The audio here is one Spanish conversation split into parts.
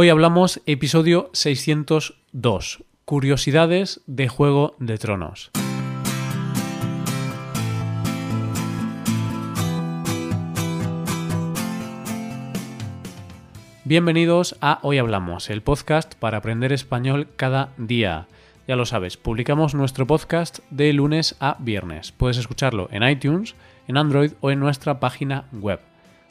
Hoy hablamos episodio 602, Curiosidades de Juego de Tronos. Bienvenidos a Hoy Hablamos, el podcast para aprender español cada día. Ya lo sabes, publicamos nuestro podcast de lunes a viernes. Puedes escucharlo en iTunes, en Android o en nuestra página web.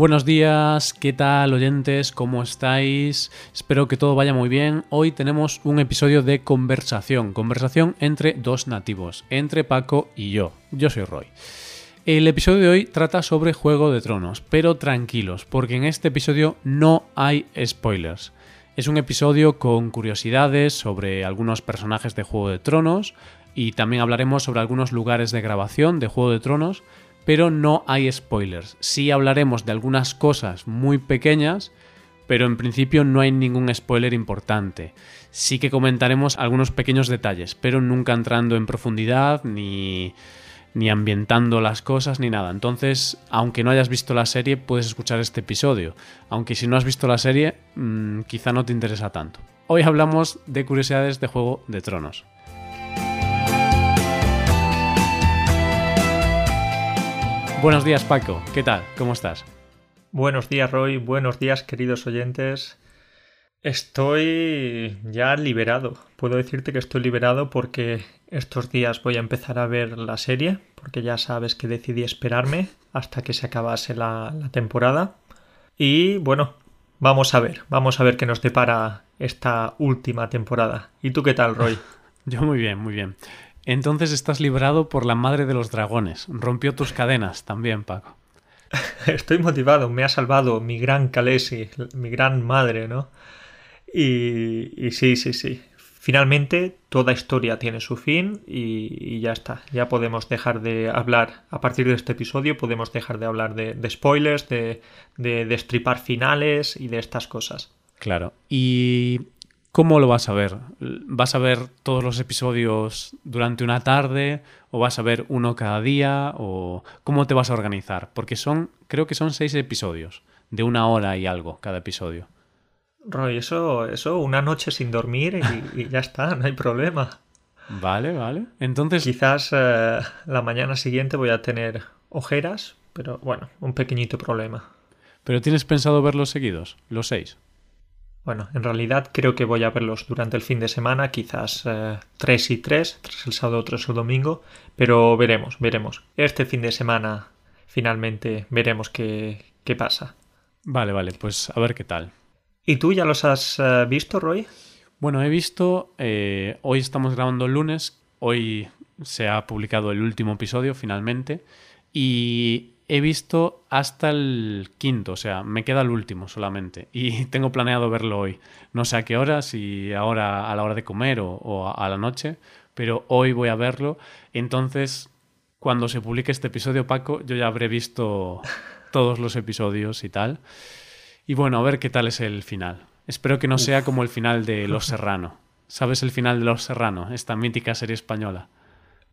Buenos días, ¿qué tal oyentes? ¿Cómo estáis? Espero que todo vaya muy bien. Hoy tenemos un episodio de conversación, conversación entre dos nativos, entre Paco y yo. Yo soy Roy. El episodio de hoy trata sobre Juego de Tronos, pero tranquilos, porque en este episodio no hay spoilers. Es un episodio con curiosidades sobre algunos personajes de Juego de Tronos y también hablaremos sobre algunos lugares de grabación de Juego de Tronos, pero no hay spoilers. Sí hablaremos de algunas cosas muy pequeñas, pero en principio no hay ningún spoiler importante. Sí que comentaremos algunos pequeños detalles, pero nunca entrando en profundidad ni ni ambientando las cosas ni nada. Entonces, aunque no hayas visto la serie, puedes escuchar este episodio. Aunque si no has visto la serie, mmm, quizá no te interesa tanto. Hoy hablamos de curiosidades de Juego de Tronos. Buenos días Paco, ¿qué tal? ¿Cómo estás? Buenos días Roy, buenos días queridos oyentes. Estoy ya liberado. Puedo decirte que estoy liberado porque estos días voy a empezar a ver la serie, porque ya sabes que decidí esperarme hasta que se acabase la, la temporada. Y bueno, vamos a ver, vamos a ver qué nos depara esta última temporada. ¿Y tú qué tal, Roy? Yo muy bien, muy bien. Entonces estás liberado por la madre de los dragones. Rompió tus cadenas también, Paco. Estoy motivado, me ha salvado mi gran Kalesi, mi gran madre, ¿no? Y, y sí, sí, sí. Finalmente, toda historia tiene su fin y, y, ya está. Ya podemos dejar de hablar, a partir de este episodio, podemos dejar de hablar de, de spoilers, de, de destripar finales y de estas cosas. Claro. Y ¿Cómo lo vas a ver? ¿Vas a ver todos los episodios durante una tarde? ¿O vas a ver uno cada día? ¿O cómo te vas a organizar? Porque son, creo que son seis episodios, de una hora y algo cada episodio. Roy, eso, eso, una noche sin dormir y, y ya está, no hay problema. Vale, vale. Entonces. Quizás eh, la mañana siguiente voy a tener ojeras, pero bueno, un pequeñito problema. ¿Pero tienes pensado verlos seguidos? ¿Los seis? Bueno, en realidad creo que voy a verlos durante el fin de semana, quizás eh, tres y tres, tres el sábado, tres el domingo, pero veremos, veremos. Este fin de semana finalmente veremos qué, qué pasa. Vale, vale, pues a ver qué tal. ¿Y tú ya los has uh, visto, Roy? Bueno, he visto, eh, hoy estamos grabando el lunes, hoy se ha publicado el último episodio finalmente y he visto hasta el quinto, o sea, me queda el último solamente. Y tengo planeado verlo hoy. No sé a qué hora, si ahora a la hora de comer o, o, a la noche, pero hoy voy a verlo. Entonces, cuando se publique este episodio, Paco, yo ya habré visto todos los episodios y tal. Y bueno, a ver qué tal es el final. Espero que no Uf. sea como el final de Los Serrano. ¿Sabes el final de Los Serrano? Esta mítica serie española.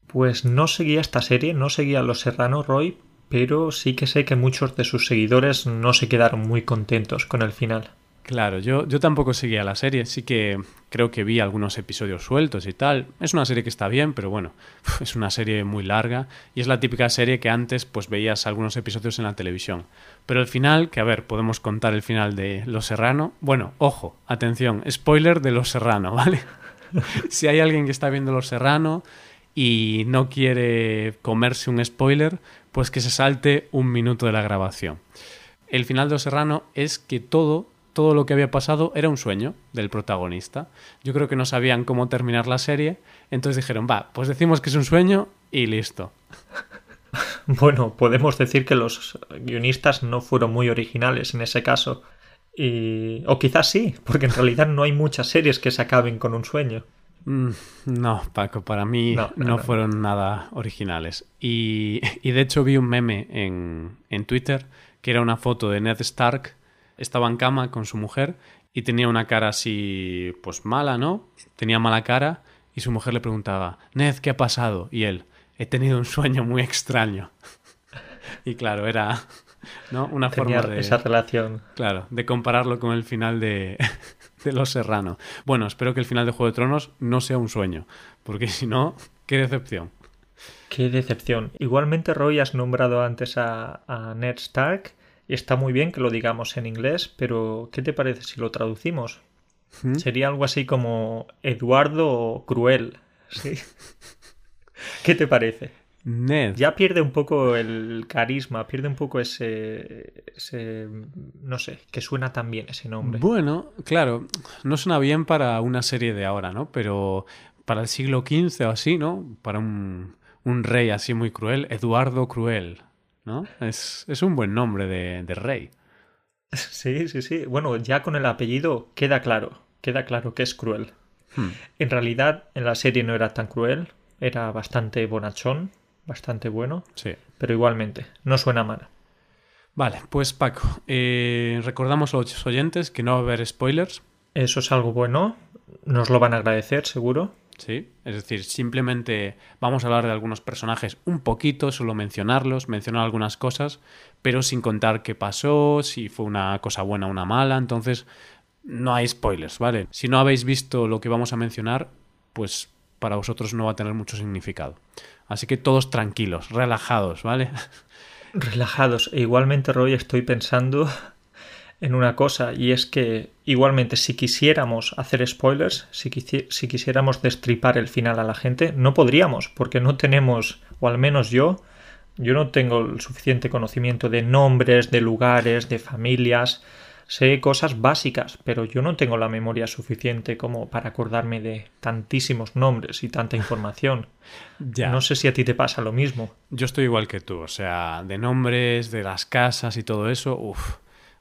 Pues no seguía esta serie, no seguía Los Serrano, Roy, pero sí que sé que muchos de sus seguidores no se quedaron muy contentos con el final. Claro, yo, yo tampoco seguía la serie, sí que creo que vi algunos episodios sueltos y tal. Es una serie que está bien, pero bueno, es una serie muy larga y es la típica serie que antes pues veías algunos episodios en la televisión. Pero el final, que a ver, podemos contar el final de Los Serrano. Bueno, ojo, atención, spoiler de Los Serrano, ¿vale? si hay alguien que está viendo Los Serrano y no quiere comerse un spoiler, pues que se salte un minuto de la grabación. El final de Los Serrano es que todo, todo lo que había pasado era un sueño del protagonista. Yo creo que no sabían cómo terminar la serie, entonces dijeron, va, pues decimos que es un sueño y listo. Bueno, podemos decir que los guionistas no fueron muy originales en ese caso. Y... O quizás sí, porque en realidad no hay muchas series que se acaben con un sueño. Mm, no, Paco, para mí no, No, no, no no. fueron nada originales. Y, y de hecho vi un meme en, en Twitter que era una foto de Ned Stark, estaba en cama con su mujer y tenía una cara así, pues mala, ¿no? Tenía mala cara y su mujer le preguntaba, Ned, ¿qué ha pasado? Y él, he tenido un sueño muy extraño. y claro, era ¿no? una Tenía forma de... esa relación. Claro, de compararlo con el final de, de Los Serrano. Bueno, espero que el final de Juego de Tronos no sea un sueño, porque si no, qué decepción. Qué decepción. Igualmente, Roy, has nombrado antes a, a Ned Stark y está muy bien que lo digamos en inglés, pero ¿qué te parece si lo traducimos? ¿Mm? Sería algo así como Eduardo Cruel. ¿sí? ¿Qué te parece? Ned. Ya pierde un poco el carisma, pierde un poco ese, ese no sé, que suena tan bien ese nombre. Bueno, claro, no suena bien para una serie de ahora, ¿no? Pero para el siglo XV o así, ¿no? Para un, un rey así muy cruel, Eduardo Cruel, ¿no? Es, es un buen nombre de, de rey. Sí, sí, sí. Bueno, ya con el apellido queda claro, queda claro que es cruel. Hmm. En realidad, en la serie no era tan cruel, era bastante bonachón, bastante bueno, Sí. pero igualmente, no suena mal. Vale, pues Paco, eh, recordamos a los oyentes que no va a haber spoilers, Eso es algo bueno, nos lo van a agradecer, seguro. ¿sí? Es decir, simplemente vamos a hablar de algunos personajes un poquito, solo mencionarlos, mencionar algunas cosas, pero sin contar qué pasó, si fue una cosa buena o una mala, entonces no hay spoilers, ¿vale? Si no habéis visto lo que vamos a mencionar, pues para vosotros no va a tener mucho significado. Así que todos tranquilos, relajados, ¿vale? Relajados. E igualmente, Roy, estoy pensando en una cosa, y es que igualmente si quisiéramos hacer spoilers, si, quisi- si quisiéramos destripar el final a la gente, no podríamos, porque no tenemos, o al menos yo, yo no tengo el suficiente conocimiento de nombres, de lugares, de familias. Sé cosas básicas, pero yo no tengo la memoria suficiente como para acordarme de tantísimos nombres y tanta información. Ya. No sé si a ti te pasa lo mismo. Yo estoy igual que tú, o sea, de nombres, de las casas y todo eso, uff,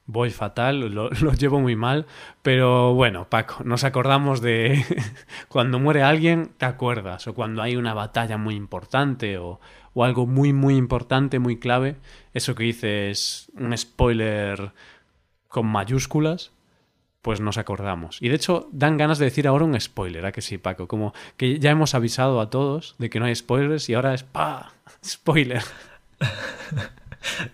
voy fatal, lo, lo llevo muy mal, pero bueno, Paco, nos acordamos de cuando muere alguien, te acuerdas, o cuando hay una batalla muy importante o, o algo muy, muy importante, muy clave, eso que dices, un spoiler con mayúsculas, pues nos acordamos. Y de hecho, dan ganas de decir ahora un spoiler, ¿a que sí, Paco? Como que ya hemos avisado a todos de que no hay spoilers y ahora es ¡pa! Spoiler.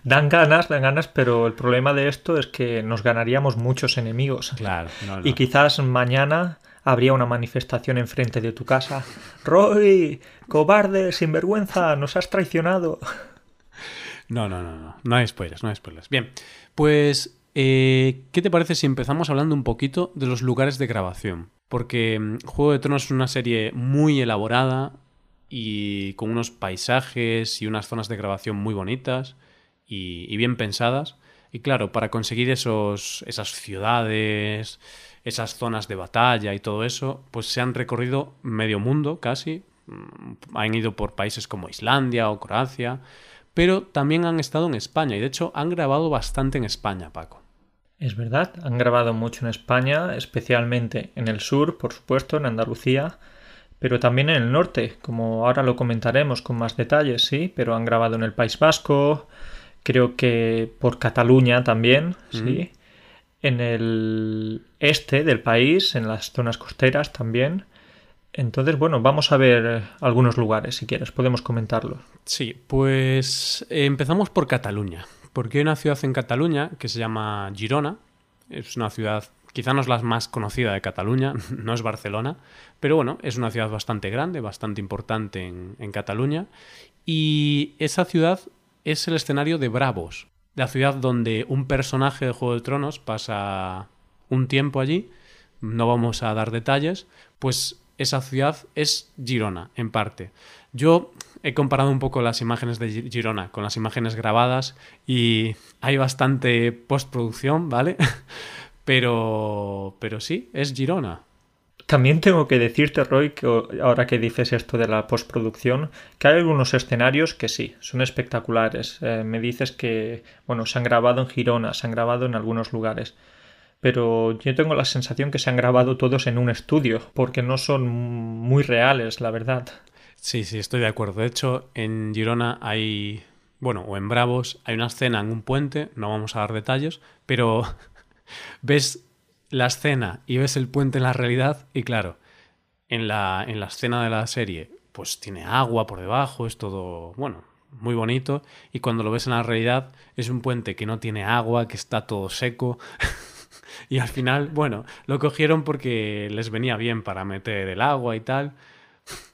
Dan ganas, dan ganas, pero el problema de esto es que nos ganaríamos muchos enemigos. Claro, no, no. Y quizás mañana habría una manifestación enfrente de tu casa. Roy, cobarde, sinvergüenza, nos has traicionado. No, no, no, no. No hay spoilers, no hay spoilers. Bien, pues, eh, ¿qué te parece si empezamos hablando un poquito de los lugares de grabación? Porque mm, Juego de Tronos es una serie muy elaborada y con unos paisajes y unas zonas de grabación muy bonitas y, y bien pensadas. Y claro, para conseguir esos, esas ciudades, esas zonas de batalla y todo eso, pues se han recorrido medio mundo casi. Mm, Han ido por países como Islandia o Croacia, pero también han estado en España y de hecho han grabado bastante en España, Paco. Es verdad, han grabado mucho en España, especialmente en el sur, por supuesto, en Andalucía, pero también en el norte, como ahora lo comentaremos con más detalles, sí, pero han grabado en el País Vasco, creo que por Cataluña también, sí, en el este del país, en las zonas costeras también. Entonces, bueno, vamos a ver algunos lugares, si quieres, podemos comentarlo. Sí, pues eh, empezamos por Cataluña, porque hay una ciudad en Cataluña que se llama Girona. Es una ciudad, quizá no es la más conocida de Cataluña, no es Barcelona, pero bueno, es una ciudad bastante grande, bastante importante en, Cataluña. Y esa ciudad es el escenario de Bravos, la ciudad donde un personaje de Juego de Tronos pasa un tiempo allí. No vamos a dar detalles, pues esa ciudad es Girona, en parte. Yo he comparado un poco las imágenes de Gi- Girona con las imágenes grabadas y hay bastante postproducción, ¿vale? Pero, pero sí, es Girona. También tengo que decirte, Roy, que ahora que dices esto de la postproducción, que hay algunos escenarios que sí, son espectaculares. Eh, me dices que, bueno, se han grabado en Girona, se han grabado en algunos lugares. pero yo tengo la sensación que se han grabado todos en un estudio, porque no son muy reales, la verdad. Sí, sí, estoy de acuerdo. De hecho, en Girona hay, bueno, o en Bravos, hay una escena en un puente, no vamos a dar detalles, pero ves la escena y ves el puente en la realidad y claro, en la, en la escena de la serie, pues tiene agua por debajo, es todo, bueno, muy bonito y cuando lo ves en la realidad es un puente que no tiene agua, que está todo seco. y al final, bueno, lo cogieron porque les venía bien para meter el agua y tal.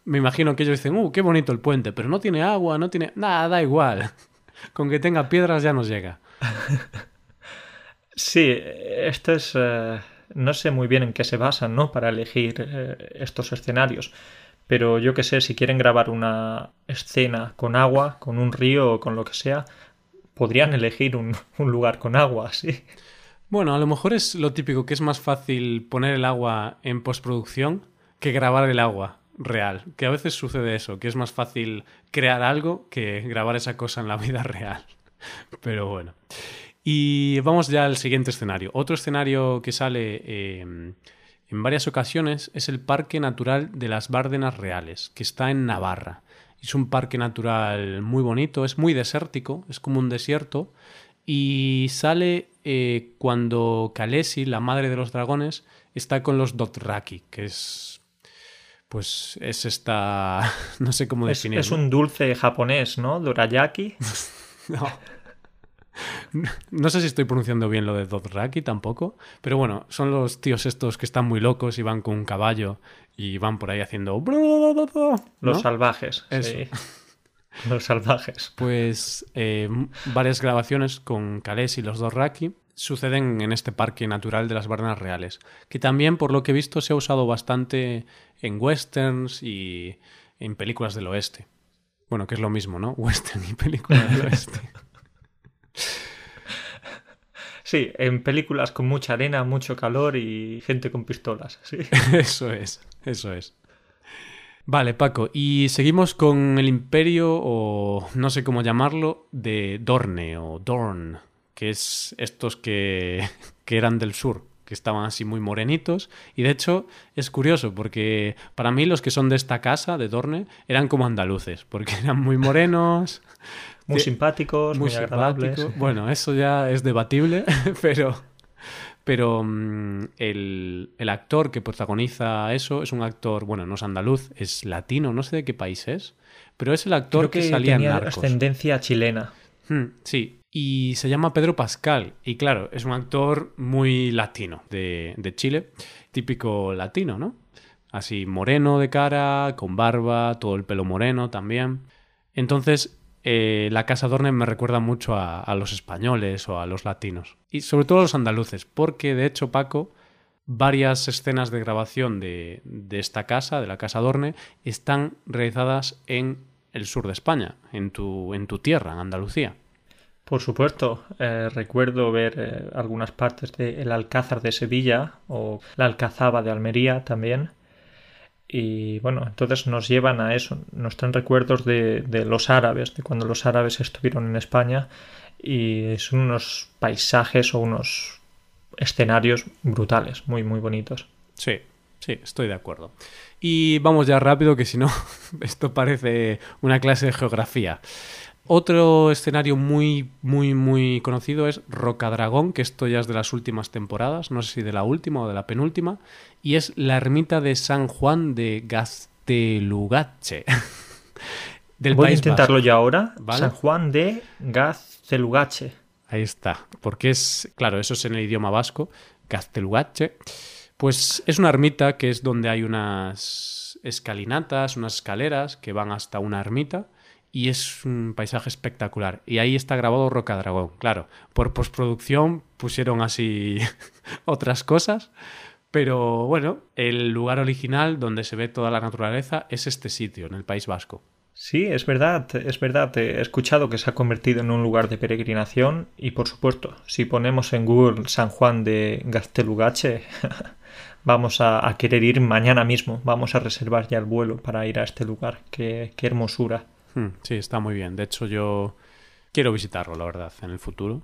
Me imagino que ellos dicen, uh, qué bonito el puente, pero no tiene agua, no tiene... Nada, da igual. Con que tenga piedras ya nos llega. Sí, esto es... Eh, no sé muy bien en qué se basan, ¿no? Para elegir eh, estos escenarios. Pero yo que sé, si quieren grabar una escena con agua, con un río o con lo que sea, podrían elegir un, un lugar con agua, sí. Bueno, a lo mejor es lo típico, que es más fácil poner el agua en postproducción que grabar el agua real. Que a veces sucede eso, que es más fácil crear algo que grabar esa cosa en la vida real. Pero bueno. Y vamos ya al siguiente escenario. Otro escenario que sale eh, en varias ocasiones es el Parque Natural de las Bárdenas Reales, que está en Navarra. Es un parque natural muy bonito, es muy desértico, es como un desierto, y sale eh, cuando Kalesi, la madre de los dragones, está con los Dothraki, que es. Pues es esta. No sé cómo definirlo. Es, un dulce japonés, ¿no? Dorayaki. no. No sé si estoy pronunciando bien lo de Dothraki tampoco, pero bueno, son los tíos estos que están muy locos y van con un caballo y van por ahí haciendo... Los salvajes. Sí. Los salvajes. Pues eh, varias grabaciones con Kales y los Dothraki suceden en este parque natural de las Barnas Reales, que también, por lo que he visto, se ha usado bastante en westerns y en películas del oeste. Bueno, que es lo mismo, ¿no? Western y películas del oeste. Sí, en películas con mucha arena, mucho calor y gente con pistolas. Sí. Eso es, eso es. Vale, Paco, y seguimos con el imperio, o no sé cómo llamarlo, de Dorne o Dorn, que es estos que, que eran del sur, que estaban así muy morenitos. Y de hecho es curioso, porque para mí los que son de esta casa, de Dorne, eran como andaluces, porque eran muy morenos, muy simpáticos, muy, agradables. Bueno, eso ya es debatible, pero, pero mm, el, actor que protagoniza eso es un actor, bueno, no es andaluz, es latino, no sé de qué país es, pero es el actor que, salía tenía en ascendencia chilena. Hmm, sí, y se llama Pedro Pascal. Y claro, es un actor muy latino de, Chile, típico latino, ¿no? Así moreno de cara, con barba, todo el pelo moreno también. Entonces, eh, la Casa Dorne me recuerda mucho a, los españoles o a los latinos. Y sobre todo a los andaluces, porque de hecho, Paco, varias escenas de grabación de, esta casa, de la Casa Dorne, están realizadas en el sur de España, en tu, en tu tierra, en Andalucía. Por supuesto, eh, recuerdo ver eh, algunas partes del Alcázar de Sevilla o la Alcazaba de Almería también. Y bueno, entonces nos llevan a eso, nos traen recuerdos de, los árabes, de cuando los árabes estuvieron en España y son unos paisajes o unos escenarios brutales, muy, muy bonitos. Sí, sí, estoy de acuerdo. Y vamos ya rápido, que si no, esto parece una clase de geografía. Otro escenario muy, muy, muy conocido es Rocadragón, que esto ya es de las últimas temporadas, no sé si de la última o de la penúltima, y es la ermita de San Juan de Gaztelugache. del Voy a intentarlo ya ahora. San Juan de Gaztelugache. Ahí está, porque es, claro, eso es en el idioma vasco, Gaztelugache. Pues es una ermita que es donde hay unas escalinatas, unas escaleras que van hasta una ermita y es un paisaje espectacular. Y ahí está grabado Roca Dragón. Claro, por postproducción pusieron así otras cosas, pero bueno, el lugar original donde se ve toda la naturaleza es este sitio, en el País Vasco. Sí, es verdad, es verdad. He escuchado que se ha convertido en un lugar de peregrinación y por supuesto, si ponemos en Google San Juan de Gastelugache, vamos a, querer ir mañana mismo. Vamos a reservar ya el vuelo para ir a este lugar. qué hermosura. Hmm, sí, está muy bien. De hecho, yo quiero visitarlo, la verdad, en el futuro.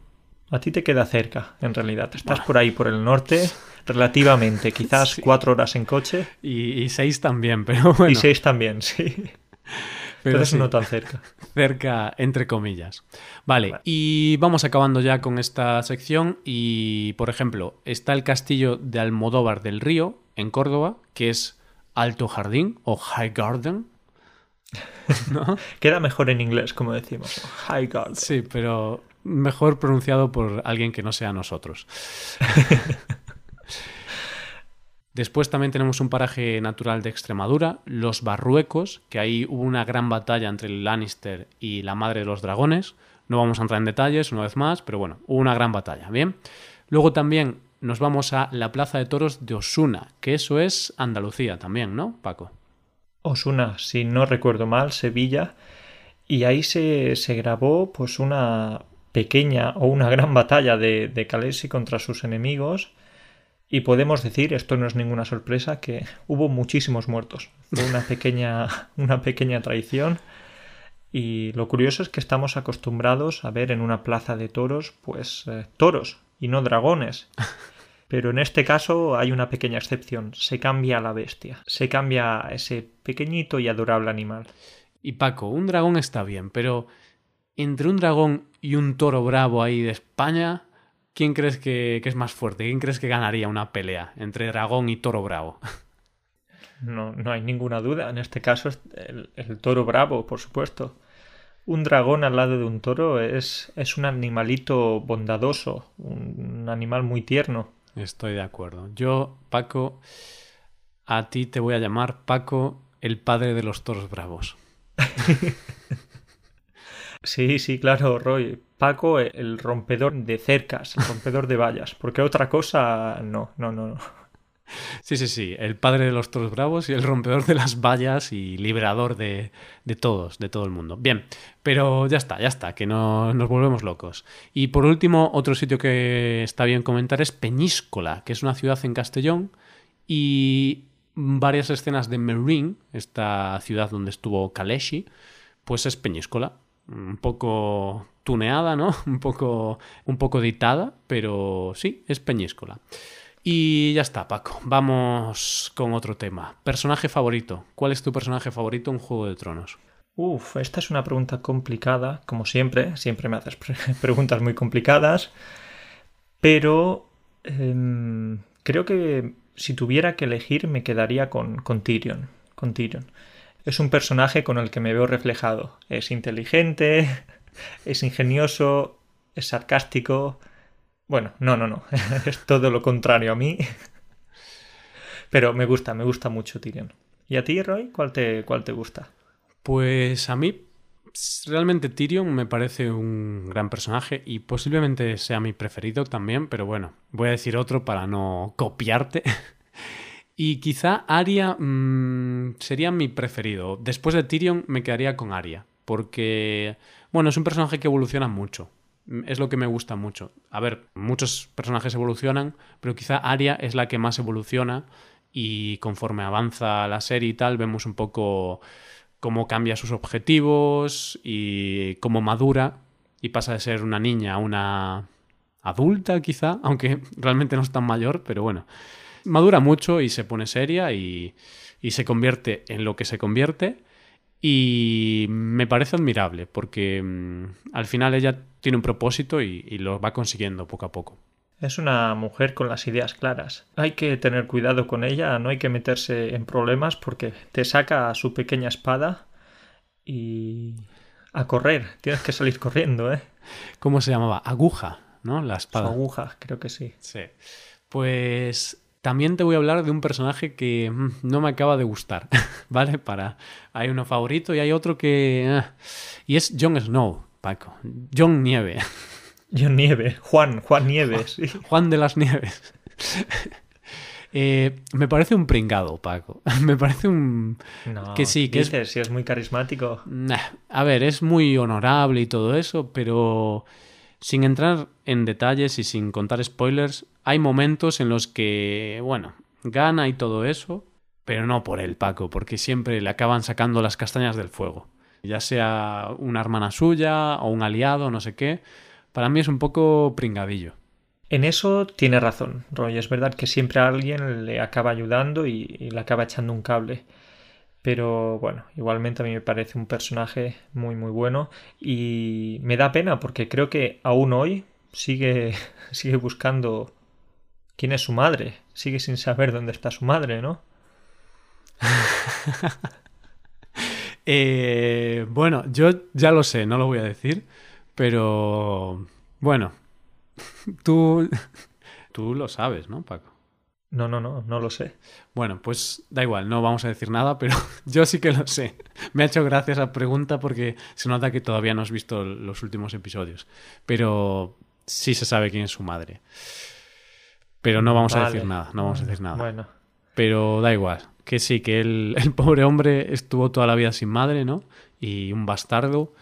A ti te queda cerca, en realidad. Estás por ahí, por el norte, relativamente, quizás Sí. cuatro horas en coche. Y, y seis también, pero bueno. Y seis también, sí. pero Entonces sí, no tan cerca. cerca, entre comillas. Vale, Vale. y vamos acabando ya con esta sección. Y, por ejemplo, está el castillo de Almodóvar del Río, en Córdoba, que es Alto Jardín o High Garden. ¿No? Queda mejor en inglés, como decimos. High guard. Sí, pero mejor pronunciado por alguien que no sea nosotros. Después también tenemos un paraje natural de Extremadura, los Barruecos, que ahí hubo una gran batalla entre el Lannister y la Madre de los Dragones. No vamos a entrar en detalles una vez más, pero bueno, hubo una gran batalla, ¿bien? Luego también nos vamos a la Plaza de Toros de Osuna, que eso es Andalucía también, ¿no, Paco? Osuna, si no recuerdo mal, Sevilla. Y ahí se, se grabó pues una pequeña o una gran batalla de, de Calesi contra sus enemigos. Y podemos decir, esto no es ninguna sorpresa, que hubo muchísimos muertos. Fue una pequeña, una pequeña traición. Y lo curioso es que estamos acostumbrados a ver en una plaza de toros, pues eh, toros y no dragones. Pero en este caso hay una pequeña excepción. Se cambia a la bestia. Se cambia a ese pequeñito y adorable animal. Y Paco, un dragón está bien, pero entre un dragón y un toro bravo ahí de España, ¿quién crees que, que es más fuerte? ¿Quién crees que ganaría una pelea entre dragón y toro bravo? No, no hay ninguna duda. En este caso es el, el toro bravo, por supuesto. Un dragón al lado de un toro es, es un animalito bondadoso, un animal muy tierno. Estoy de acuerdo. Yo, Paco, a ti te voy a llamar Paco, el padre de los toros bravos. Sí, sí, claro, Roy. Paco, el rompedor de cercas, el rompedor de vallas. Porque otra cosa, no, no, no. no. Sí, sí, sí, el padre de los toros bravos y el rompedor de las vallas y liberador de, de todos, de todo el mundo. Bien, pero ya está, ya está, que no nos volvemos locos. Y por último, otro sitio que está bien comentar es Peñíscola, que es una ciudad en Castellón y varias escenas de Marine, esta ciudad donde estuvo Kaleshi, pues es Peñíscola. Un poco tuneada, ¿no? Un poco, un poco editada, pero sí, es Peñíscola. Y ya está, Paco. Vamos con otro tema. Personaje favorito. ¿Cuál es tu personaje favorito en Juego de Tronos? Uf, esta es una pregunta complicada, como siempre. Siempre me haces pre preguntas muy complicadas. Pero eh, creo que si tuviera que elegir me quedaría con, con Tyrion. Con Tyrion. Es un personaje con el que me veo reflejado. Es inteligente, es ingenioso, es sarcástico. Bueno, no, no, no. es todo lo contrario a mí. Pero me gusta, me gusta mucho Tyrion. ¿Y a ti, Roy? ¿Cuál te, cuál te gusta? Pues a mí realmente Tyrion me parece un gran personaje y posiblemente sea mi preferido también, pero bueno, voy a decir otro para no copiarte. y quizá Arya mmm, sería mi preferido. Después de Tyrion me quedaría con Arya, porque bueno, es un personaje que evoluciona mucho. Es lo que me gusta mucho. A ver, muchos personajes evolucionan, pero quizá Arya es la que más evoluciona y conforme avanza la serie y tal, vemos un poco cómo cambia sus objetivos y cómo madura y pasa de ser una niña a una adulta quizá, aunque realmente no es tan mayor, pero bueno, madura mucho y se pone seria y se convierte en lo que se convierte y me parece admirable porque mmm, al final ella tiene un propósito y, y lo va consiguiendo poco a poco. Es una mujer con las ideas claras. Hay que tener cuidado con ella, no hay que meterse en problemas porque te saca su pequeña espada y a correr. Tienes que salir corriendo, ¿eh? ¿Cómo se llamaba? Aguja, ¿no? La espada. Su aguja, creo que sí. Sí. Pues también te voy a hablar de un personaje que mmm, no me acaba de gustar, ¿vale? Para hay uno favorito y hay otro que ah, y es Jon Snow, Paco. Jon Nieve. John Nieve, Juan, Juan Nieves. Sí. Juan de las Nieves. eh, me parece un pringado, Paco. me parece un... No, que sí, que dices, es... si es muy carismático. Nah, a ver, es muy honorable y todo eso, pero sin entrar en detalles y sin contar spoilers, hay momentos en los que, bueno, gana y todo eso, pero no por él, Paco, porque siempre le acaban sacando las castañas del fuego. Ya sea una hermana suya o un aliado, no sé qué, para mí es un poco pringadillo. En eso tiene razón, Roy. Es verdad que siempre alguien le acaba ayudando y, y, le acaba echando un cable. Pero bueno, igualmente a mí me parece un personaje muy muy bueno y me da pena porque creo que aún hoy sigue, sigue buscando quién es su madre. Sigue sin saber dónde está su madre, ¿no? eh, bueno, yo ya lo sé, no lo voy a decir, pero bueno, tú, tú lo sabes, ¿no, Paco? No, no, no, no lo sé. Bueno, pues da igual, no vamos a decir nada, pero yo sí que lo sé. Me ha hecho gracia esa pregunta porque se nota que todavía no has visto los últimos episodios. Pero sí se sabe quién es su madre. Pero no vamos Vale. a decir nada, no vamos a decir nada. Bueno, Pero da igual, que sí, que el, el pobre hombre estuvo toda la vida sin madre, ¿no? Y un bastardo.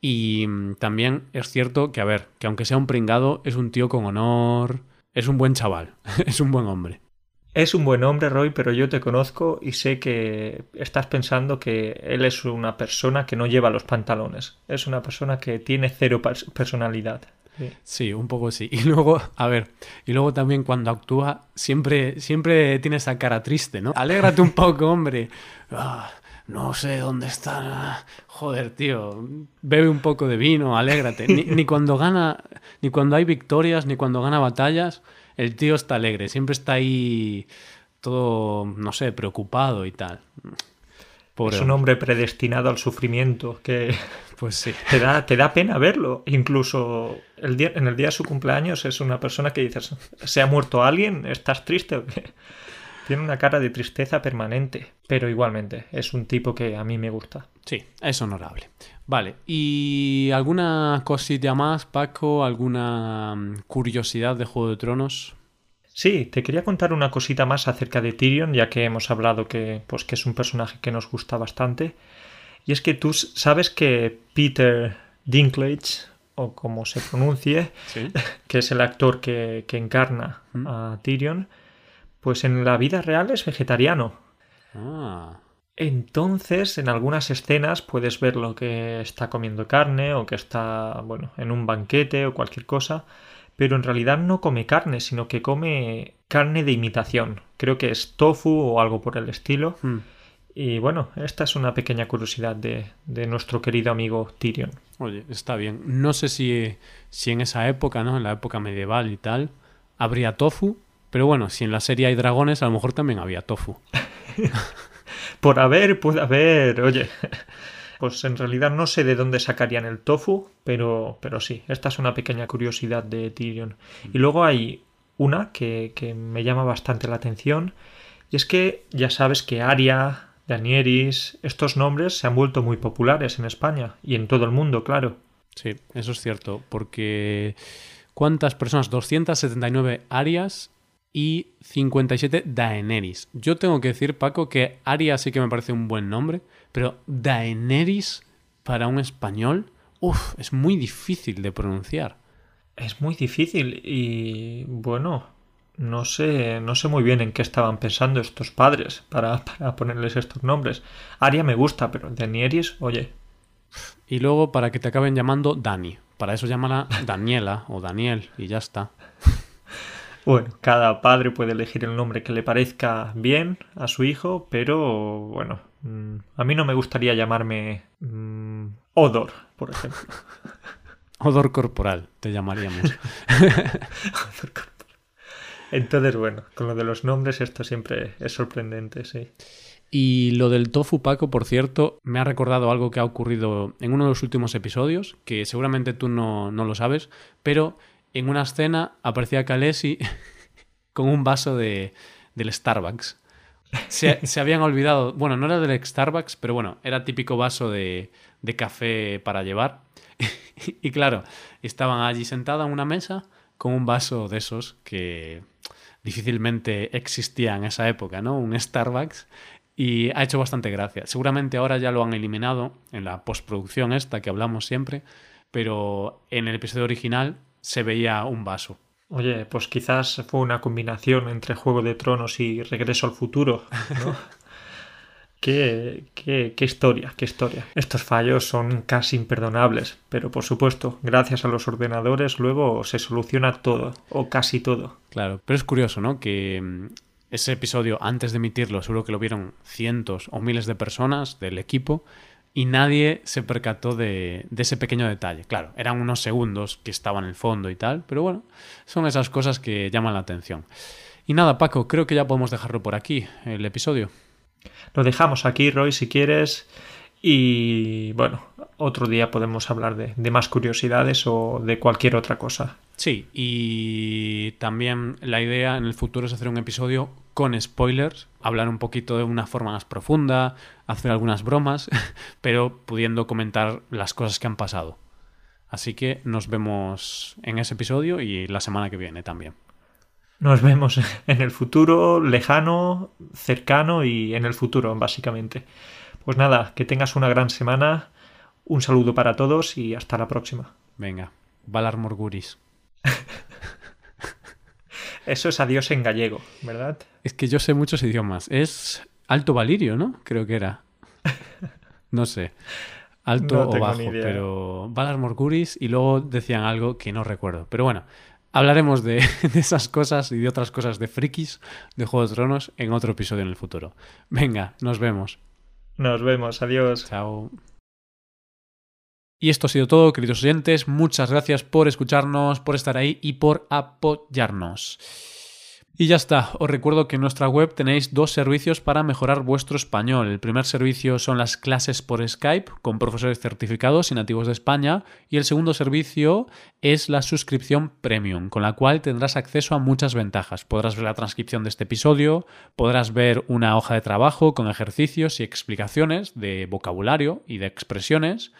Y mm, también es cierto que, a ver, que aunque sea un pringado, es un tío con honor, es un buen chaval, es un buen hombre. es un buen hombre, Roy, pero yo te conozco y sé que estás pensando que él es una persona que no lleva los pantalones. Es una persona que tiene cero pers- personalidad. Sí. Sí, un poco sí. Y luego, a ver, y luego también cuando actúa, siempre, siempre tiene esa cara triste, ¿no? Alégrate un poco, hombre. Ah, no sé dónde está. Joder, tío. Bebe un poco de vino, alégrate. Ni, ni cuando gana, ni cuando hay victorias, ni cuando gana batallas, el tío está alegre. Siempre está ahí todo, no sé, preocupado y tal. Pobre es un hombre. predestinado al sufrimiento que Pues sí. te da, te da pena verlo. Incluso el día, en el día de su cumpleaños es una persona que dices, ¿se ha muerto alguien? ¿Estás triste o qué? Tiene una cara de tristeza permanente, pero igualmente es un tipo que a mí me gusta. Sí, es honorable. Vale, ¿y alguna cosilla más, Paco? ¿Alguna mm, curiosidad de Juego de Tronos? Sí, te quería contar una cosita más acerca de Tyrion, ya que hemos hablado que, pues, que es un personaje que nos gusta bastante. Y es que tú sabes que Peter Dinklage, o como se pronuncie, Sí. que es el actor que, que encarna Mm. a Tyrion, pues en la vida real es vegetariano. Ah, Entonces, en algunas escenas puedes ver lo que está comiendo carne o que está, bueno, en un banquete o cualquier cosa, pero en realidad no come carne, sino que come carne de imitación. Creo que es tofu o algo por el estilo. mm. Y bueno, esta es una pequeña curiosidad de, de nuestro querido amigo Tyrion. Oye, está bien. No sé si, si en esa época, ¿no? En la época medieval y tal, habría tofu. Pero bueno, si en la serie hay dragones, a lo mejor también había tofu. Por haber, puede haber, oye, pues en realidad no sé de dónde sacarían el tofu, pero, pero sí, esta es una pequeña curiosidad de Tyrion. Y luego hay una que, que me llama bastante la atención, y es que ya sabes que Aria, Danieris, estos nombres se han vuelto muy populares en España y en todo el mundo, claro. Sí, eso es cierto. Porque ¿cuántas personas? 279 Arias y 57 Daenerys. Yo tengo que decir, Paco, que Aria sí que me parece un buen nombre, pero Daenerys para un español, uff, es muy difícil de pronunciar. Es muy difícil y bueno, no sé, no sé muy bien en qué estaban pensando estos padres para, para ponerles estos nombres. Aria me gusta, pero Daenerys, oye, Y luego para que te acaben llamando Dani. Para eso llámala Daniela o Daniel y ya está. Bueno, cada padre puede elegir el nombre que le parezca bien a su hijo, pero bueno, mm, a mí no me gustaría llamarme mm, Odor, por ejemplo. Odor corporal, te llamaríamos. Entonces, bueno, con lo de los nombres esto siempre es sorprendente, sí. Y lo del tofu, Paco, por cierto, me ha recordado algo que ha ocurrido en uno de los últimos episodios, que seguramente tú no, no lo sabes, pero en una escena aparecía Kalesi con un vaso de, del Starbucks. Se, se habían olvidado, bueno, no era del Starbucks, pero bueno, era típico vaso de, de café para llevar. y claro, estaban allí sentada en una mesa con un vaso de esos que difícilmente existía en esa época, ¿no? Un Starbucks. Y ha hecho bastante gracia. Seguramente ahora ya lo han eliminado en la postproducción esta que hablamos siempre, pero en el episodio original se veía un vaso. Oye, pues quizás fue una combinación entre Juego de Tronos y Regreso al Futuro, ¿no? Qué, qué, qué, historia, qué historia. Estos fallos son casi imperdonables, pero por supuesto, gracias a los ordenadores luego se soluciona todo, o casi todo. Claro, pero es curioso, ¿no? Que mm, ese episodio, antes de emitirlo, seguro que lo vieron cientos o miles de personas del equipo y nadie se percató de, de, ese pequeño detalle. Claro, eran unos segundos que estaban en el fondo y tal, pero bueno, son esas cosas que llaman la atención. Y nada, Paco, creo que ya podemos dejarlo por aquí, el episodio. Lo dejamos aquí, Roy, si quieres. Y bueno, otro día podemos hablar de, de, más curiosidades o de cualquier otra cosa. Sí, y también la idea en el futuro es hacer un episodio con spoilers, hablar un poquito de una forma más profunda, hacer algunas bromas, pero pudiendo comentar las cosas que han pasado. Así que nos vemos en ese episodio y la semana que viene también. Nos vemos en el futuro, lejano, cercano y en el futuro, básicamente. Pues nada, que tengas una gran semana, un saludo para todos y hasta la próxima. Venga, Valar Morguris. Eso es adiós en gallego, ¿verdad? Es que yo sé muchos idiomas. Es Alto Valirio, ¿no? Creo que era. No sé. Alto No o bajo, pero Valar Morguris y luego decían algo que no recuerdo. Pero bueno, hablaremos de, de esas cosas y de otras cosas de frikis de Juego de Tronos en otro episodio en el futuro. Venga, nos vemos. Nos vemos, adiós. Chao. Y esto ha sido todo, queridos oyentes. Muchas gracias por escucharnos, por estar ahí y por apoyarnos. Y ya está, os recuerdo que en nuestra web tenéis dos servicios para mejorar vuestro español. El primer servicio son las clases por Skype con profesores certificados y nativos de España y el segundo servicio es la suscripción premium, con la cual tendrás acceso a muchas ventajas. Podrás ver la transcripción de este episodio, podrás ver una hoja de trabajo con ejercicios y explicaciones de vocabulario y de expresiones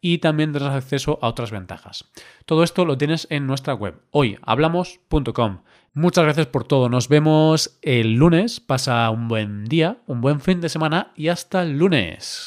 y también tendrás acceso a otras ventajas. Todo esto lo tienes en nuestra web, hoyhablamos.com. Muchas gracias por todo. Nos vemos el lunes. Pasa un buen día, un buen fin de semana y hasta el lunes.